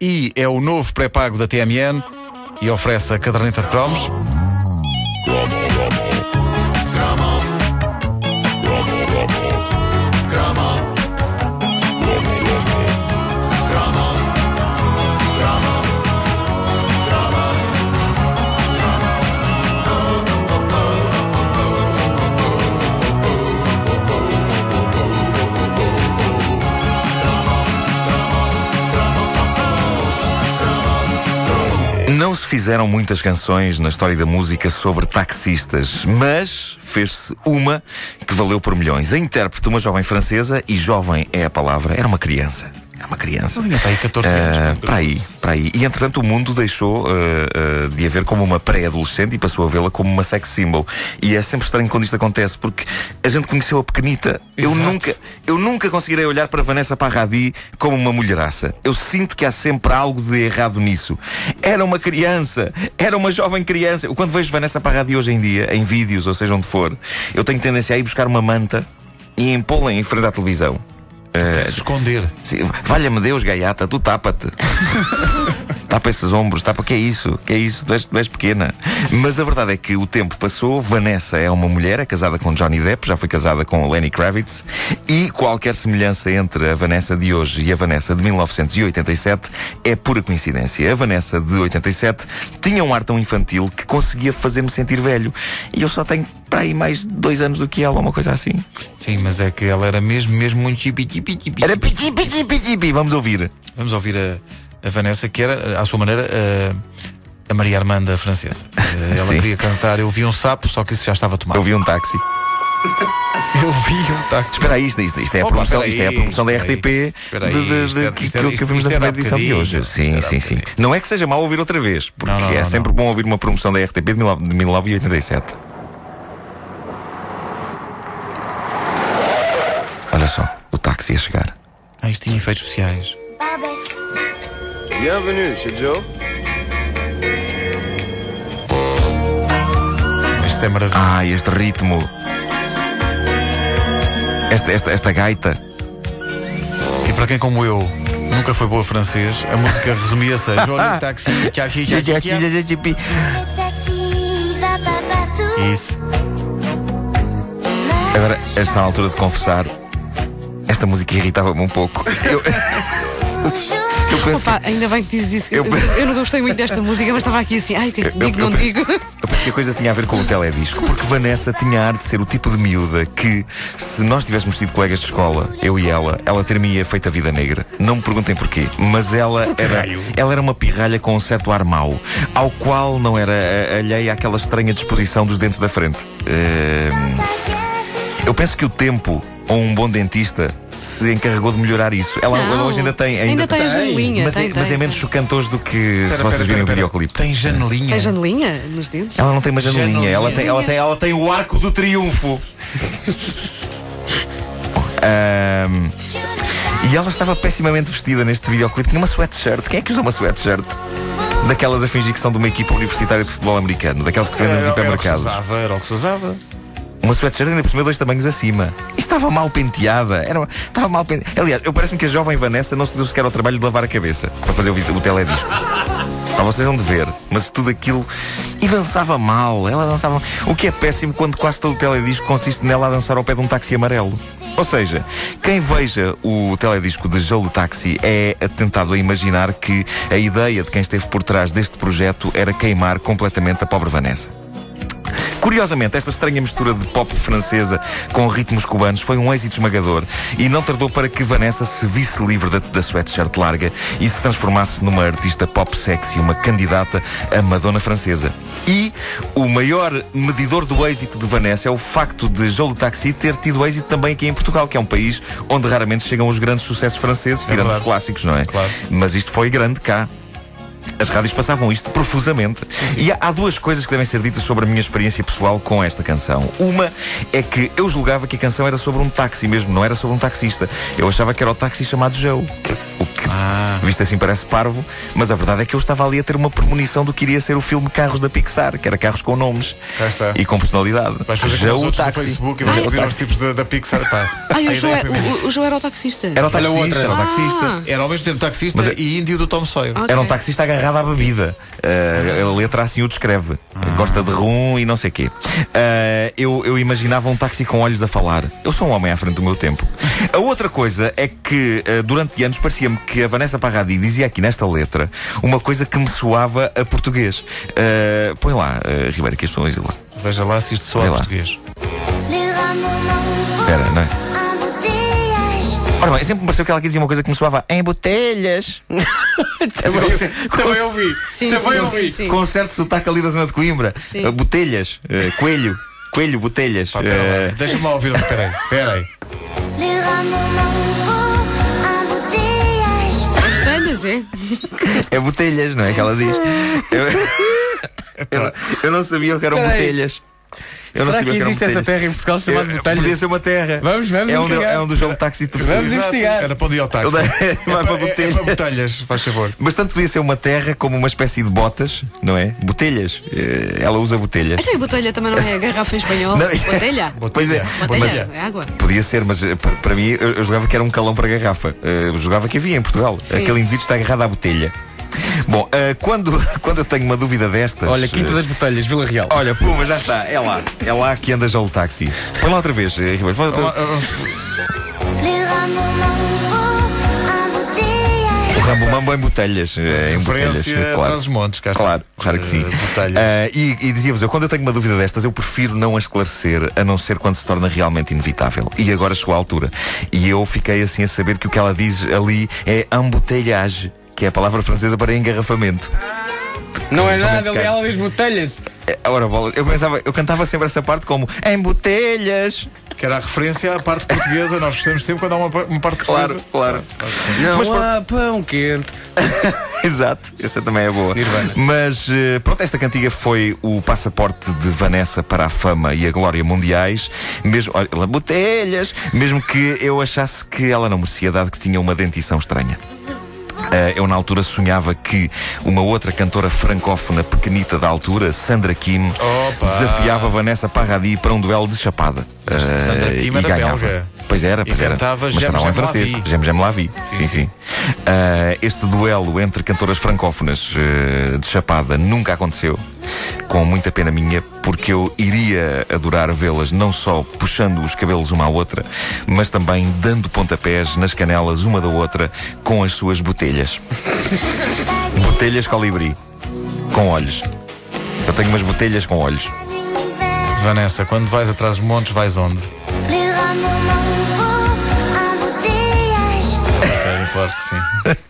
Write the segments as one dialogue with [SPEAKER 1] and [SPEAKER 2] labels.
[SPEAKER 1] e é o novo pré-pago da TMN e oferece a caderneta de cromos.
[SPEAKER 2] Não se fizeram muitas canções na história da música sobre taxistas, mas fez-se uma que valeu por milhões. A intérprete, uma jovem francesa, e jovem é a palavra, era uma criança. Era uma criança.
[SPEAKER 1] Tinha para aí 14 anos.
[SPEAKER 2] Ah, para aí, para aí. E entretanto o mundo deixou ah, ah, de a ver como uma pré-adolescente e passou a vê-la como uma sex symbol. E é sempre estranho quando isto acontece, porque a gente conheceu a pequenita. Eu nunca, eu nunca conseguirei olhar para Vanessa Paradis como uma mulheraça. Eu sinto que há sempre algo de errado nisso. Era uma criança, era uma jovem criança. Eu, quando vejo Vanessa Paradis hoje em dia, em vídeos, ou seja onde for, eu tenho tendência a ir buscar uma manta e impô-la em frente à televisão. Ah,
[SPEAKER 1] Se esconder.
[SPEAKER 2] Valha-me Deus, gaiata, tu tapa-te. tapa esses ombros, tapa, que é isso? Que é isso? Tu és, tu és pequena. Mas a verdade é que o tempo passou. Vanessa é uma mulher, é casada com Johnny Depp, já foi casada com Lenny Kravitz. E qualquer semelhança entre a Vanessa de hoje e a Vanessa de 1987 é pura coincidência. A Vanessa de 87 tinha um ar tão infantil que conseguia fazer-me sentir velho. E eu só tenho para aí mais dois anos do que ela, uma coisa assim.
[SPEAKER 1] Sim, mas é que ela era mesmo, mesmo muito chipi, chipi, chipi.
[SPEAKER 2] Era piti, piti, piti. Vamos ouvir.
[SPEAKER 1] Vamos ouvir a, a Vanessa, que era, à sua maneira, a, a Maria Armanda francesa. Eh, Ela
[SPEAKER 2] Sim.
[SPEAKER 1] queria cantar Eu Vi um Sapo, só que isso já estava tomado.
[SPEAKER 2] Eu vi um táxi.
[SPEAKER 1] Eu vi um táxi.
[SPEAKER 2] Espera aí, isto, isto, isto é a promoção, isto é a promoção da. RTP
[SPEAKER 1] é-
[SPEAKER 2] que,
[SPEAKER 1] é-
[SPEAKER 2] vimos
[SPEAKER 1] isto
[SPEAKER 2] na
[SPEAKER 1] é
[SPEAKER 2] primeira
[SPEAKER 1] de
[SPEAKER 2] edição de hoje.
[SPEAKER 1] é
[SPEAKER 2] Sim, sim, sim. Não é que seja mal ouvir outra vez, porque é sempre bom ouvir uma promoção da RTP de 19 de 1987. Só, o táxi a chegar.
[SPEAKER 1] Ah, isto tinha efeitos especiais.
[SPEAKER 3] Bienvenue chez Joe.
[SPEAKER 1] Isto é maravilhoso.
[SPEAKER 2] Ah, este ritmo. Esta, esta, esta gaita.
[SPEAKER 1] E para quem, como eu, nunca foi boa francês, a música resumia-se a Johnny Taxi. Isso.
[SPEAKER 2] Agora, esta altura de confessar, esta música irritava-me um pouco. Eu, eu penso
[SPEAKER 4] Opa, ainda bem que dizes isso.
[SPEAKER 2] Eu-
[SPEAKER 4] Eu, eu não gostei muito desta música, mas estava aqui assim, ai, o que é que
[SPEAKER 2] Eu-
[SPEAKER 4] digo,
[SPEAKER 2] eu
[SPEAKER 4] não
[SPEAKER 2] penso-
[SPEAKER 4] digo.
[SPEAKER 2] Eu penso que a coisa tinha a ver com o teledisco, porque Vanessa tinha a arte de ser o tipo de miúda que, se nós tivéssemos tido colegas de escola, eu e ela, ela ter-me feito a vida negra. Não me perguntem porquê, mas ela era, ela era uma pirralha com um certo ar mau, ao qual não era eh, alheia àquela estranha disposição dos dentes da frente. Ehm, eu penso que o tempo, ou um bom dentista, se encarregou de melhorar isso. Ela,
[SPEAKER 4] Não,
[SPEAKER 2] ela hoje ainda tem.
[SPEAKER 4] ainda tem a janelinha,
[SPEAKER 2] Mas,
[SPEAKER 4] tem,
[SPEAKER 2] é, mas
[SPEAKER 4] tem,
[SPEAKER 2] é menos
[SPEAKER 4] tem.
[SPEAKER 2] chocante hoje do que se vocês virem o videoclipe.
[SPEAKER 1] Tem janelinha.
[SPEAKER 4] Tem janelinha nos dentes?
[SPEAKER 2] Ela não tem uma janelinha,
[SPEAKER 1] Janelinha.
[SPEAKER 2] ela tem, ela, tem, ela tem o arco do triunfo. Ahm, e ela estava pessimamente vestida neste videoclipe. Tinha uma sweatshirt. Quem é que usa uma sweatshirt? Daquelas a fingir que são de uma equipa universitária de futebol americano, daquelas que se vendem nos
[SPEAKER 1] Era, era o que se
[SPEAKER 2] hipermercados.
[SPEAKER 1] usava, era o que se usava.
[SPEAKER 2] Uma sweatshirt ainda por cima dois tamanhos acima. E estava mal penteada. Era, estava mal penteada. Aliás, eu parece-me que a jovem Vanessa não se deu sequer ao trabalho de lavar a cabeça para fazer o, o teledisco. Para vocês vão de ver. Mas tudo aquilo. E dançava mal. Ela dançava. O que é péssimo quando quase todo o teledisco consiste nela a dançar ao pé de um táxi amarelo. Ou seja, quem veja o teledisco de Joe Taxi é tentado a imaginar que a ideia de quem esteve por trás deste projeto era queimar completamente a pobre Vanessa. Curiosamente, esta estranha mistura de pop francesa com ritmos cubanos foi um êxito esmagador e não tardou para que Vanessa se visse livre da, da sweatshirt larga e se transformasse numa artista pop sexy, uma candidata a Madonna francesa. E o maior medidor do êxito de Vanessa é o facto de Joe Taxi ter tido êxito também aqui em Portugal, que é um país onde raramente chegam os grandes sucessos franceses, tirando os
[SPEAKER 1] verdade.
[SPEAKER 2] clássicos, não é?
[SPEAKER 1] Claro.
[SPEAKER 2] Mas isto foi grande cá. As rádios passavam isto profusamente. E há, há duas coisas que devem ser ditas sobre a minha experiência pessoal com esta canção. Uma é que eu julgava que a canção era sobre um táxi mesmo, não era sobre um taxista. Eu achava que era o táxi chamado Joe. O que, visto assim, parece parvo, mas a verdade é que eu estava ali a ter uma premonição do que iria ser o filme Carros da Pixar, que era carros com nomes e com personalidade.
[SPEAKER 1] Vais fazer
[SPEAKER 2] Joe o táxi.
[SPEAKER 1] Facebook e vais pedir
[SPEAKER 4] eu-
[SPEAKER 1] aos tipos da, da Pixar. Pá.
[SPEAKER 4] Ai, o João,
[SPEAKER 1] ideia
[SPEAKER 4] é,
[SPEAKER 1] minha.
[SPEAKER 4] o, o João era o taxista.
[SPEAKER 2] Era o taxista,
[SPEAKER 3] outro.
[SPEAKER 2] era o taxista.
[SPEAKER 4] Ah.
[SPEAKER 1] Era ao mesmo tempo taxista
[SPEAKER 2] Mas é-
[SPEAKER 1] e índio do Tom Sawyer.
[SPEAKER 2] Era um taxista agarrado à bebida. Uh, a letra assim o descreve. Gosta de rum e não sei quê. Uh, eu, eu imaginava um táxi com olhos a falar. Eu sou um homem à frente do meu tempo. A outra coisa é que uh, durante anos parecia-me que a Vanessa Parradi dizia aqui nesta letra uma coisa que me soava a português. Uh, põe lá, uh, Ribeiro, que as pessoas lá.
[SPEAKER 1] Veja lá se isto soa a português.
[SPEAKER 2] Espera, não é? Ora bem, sempre me pareceu que ela quis dizer uma coisa que me soava em botelhas.
[SPEAKER 3] Também ouvi.
[SPEAKER 4] Sim,
[SPEAKER 3] Também
[SPEAKER 4] sim,
[SPEAKER 3] ouvi.
[SPEAKER 4] sim.
[SPEAKER 2] com um certo sotaque ali da zona de Coimbra.
[SPEAKER 4] Sim.
[SPEAKER 2] Uh, botelhas, uh, coelho, coelho, botelhas.
[SPEAKER 1] Pá,
[SPEAKER 2] Uh.
[SPEAKER 1] Deixa-me lá ouvir. Espera aí. Espera aí.
[SPEAKER 5] Les rameaux embouteillage.
[SPEAKER 4] Tandas, é?
[SPEAKER 2] É botelhas, não é que ela diz? Eu, eu, eu não sabia o que eram
[SPEAKER 3] Peraí.
[SPEAKER 2] botelhas. Eu
[SPEAKER 3] Será que
[SPEAKER 2] o que
[SPEAKER 3] existe essa terra em Portugal chamada Botelhas?
[SPEAKER 2] Podia ser uma terra.
[SPEAKER 3] Vamos, vamos
[SPEAKER 2] é um,
[SPEAKER 3] investigar.
[SPEAKER 2] é um do jogo de táxi de terceiro.
[SPEAKER 3] Vamos
[SPEAKER 1] Exato.
[SPEAKER 3] investigar.
[SPEAKER 1] Era para onde ia ao táxi. É
[SPEAKER 2] vai para
[SPEAKER 1] para- é
[SPEAKER 2] botelhas.
[SPEAKER 1] para botelhas, faz favor.
[SPEAKER 2] Mas tanto podia ser uma terra como uma espécie de botas, não é? Botelhas. Eh, Ela usa botelhas.
[SPEAKER 4] Então, e botelha também não é garrafa em espanhol?
[SPEAKER 2] Não.
[SPEAKER 4] Botelha?
[SPEAKER 2] Pois é.
[SPEAKER 4] Botelha,
[SPEAKER 2] Mas-
[SPEAKER 4] é água.
[SPEAKER 2] Podia ser, mas eh, para, mim eu, jogava que era um calão para garrafa. Eh, Eu jogava que havia em Portugal.
[SPEAKER 4] Sim.
[SPEAKER 2] Aquele indivíduo está agarrado à botelha. Bom, eh, quando, quando eu tenho uma dúvida destas.
[SPEAKER 3] Olha, Quinta
[SPEAKER 2] eh,
[SPEAKER 3] das Botelhas, Vila Real.
[SPEAKER 2] Olha, puma, já está. É lá. É lá que anda já o táxi. Põe lá outra vez, eh, Ribeiro. Põe. O Rambo Mambo em botelhas. Em botelhas,
[SPEAKER 1] Referência
[SPEAKER 2] claro.
[SPEAKER 1] Os Montes, cá está.
[SPEAKER 2] Claro, claro que sim. Ah, e, e dizia-vos eu, quando eu tenho uma dúvida destas, eu prefiro não a esclarecer, a não ser quando se torna realmente inevitável. E agora chegou a altura. E eu fiquei assim a saber que o que ela diz ali é embouteillage, que é a palavra francesa para engarrafamento.
[SPEAKER 3] Não é nada,
[SPEAKER 2] Como é
[SPEAKER 3] ali
[SPEAKER 2] que
[SPEAKER 3] ela diz Botelhas.
[SPEAKER 2] É, Ora, bola, eu pensava, eu cantava sempre essa parte como em botelhas.
[SPEAKER 1] Que era a referência à parte portuguesa. Nós gostamos sempre quando há uma, uma parte
[SPEAKER 2] Claro,
[SPEAKER 1] portuguesa.
[SPEAKER 2] claro.
[SPEAKER 3] Não
[SPEAKER 2] Mas pronto.
[SPEAKER 3] há pão quente.
[SPEAKER 2] Exato, essa também é boa.
[SPEAKER 3] Nirvana.
[SPEAKER 2] Mas eh, pronto, esta cantiga foi o passaporte de Vanessa para a fama e a glória mundiais. Mesmo, olha, botelhas, mesmo que eu achasse que ela não merecia, dado que tinha uma dentição estranha. Eh, eu, na altura, sonhava que uma outra cantora francófona pequenita da altura, Sandra Kim,
[SPEAKER 1] Opa!
[SPEAKER 2] desafiava Vanessa Parradi para um duelo de chapada. Eh,
[SPEAKER 1] Sandra Kim
[SPEAKER 2] e
[SPEAKER 1] era
[SPEAKER 2] ganhava.
[SPEAKER 1] belga.
[SPEAKER 2] Pois era,
[SPEAKER 1] E
[SPEAKER 2] pois era.
[SPEAKER 1] cantava
[SPEAKER 2] Mas para não em francês.
[SPEAKER 1] vie.
[SPEAKER 2] J'aime, j'aime la vie. Sim, sim. Ah, este duelo entre cantoras francófonas eh, de chapada nunca aconteceu. Com muita pena minha, porque eu iria adorar vê-las não só puxando os cabelos uma à outra, mas também dando pontapés nas canelas uma da outra com as suas botelhas. botelhas colibri. Com olhos. Eu tenho umas botelhas com olhos.
[SPEAKER 1] Vanessa, quando vais atrás dos montes, vais onde? Claro que sim.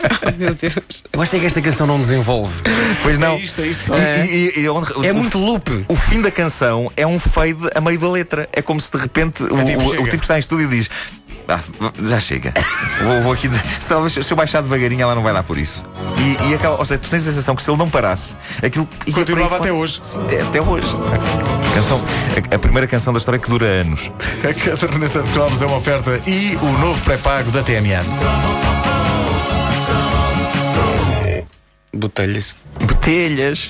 [SPEAKER 4] Oh, meu Deus.
[SPEAKER 3] Eu acho que esta canção não desenvolve.
[SPEAKER 2] Pois não.
[SPEAKER 1] É isto, é isto só.
[SPEAKER 2] E- e- e onde-
[SPEAKER 3] É
[SPEAKER 2] o-
[SPEAKER 3] muito loop.
[SPEAKER 2] O fim da canção é um fade a meio da letra. É como se de repente o,
[SPEAKER 1] tipo,
[SPEAKER 2] o- o tipo que está em estúdio diz. "Ah, já chega. vou, vou aqui. Se, talvez se eu baixar devagarinho, ela não vai dar por isso. E, e acaba, ou seja, tu tens a sensação que se ele não parasse, aquilo
[SPEAKER 1] Continuava até hoje.
[SPEAKER 2] Até, até hoje. A, canção, a, a primeira canção da história que dura anos.
[SPEAKER 1] A caderneta de cromos é uma oferta e o novo pré-pago da TMN.
[SPEAKER 3] Botelhas.
[SPEAKER 2] Botelhas.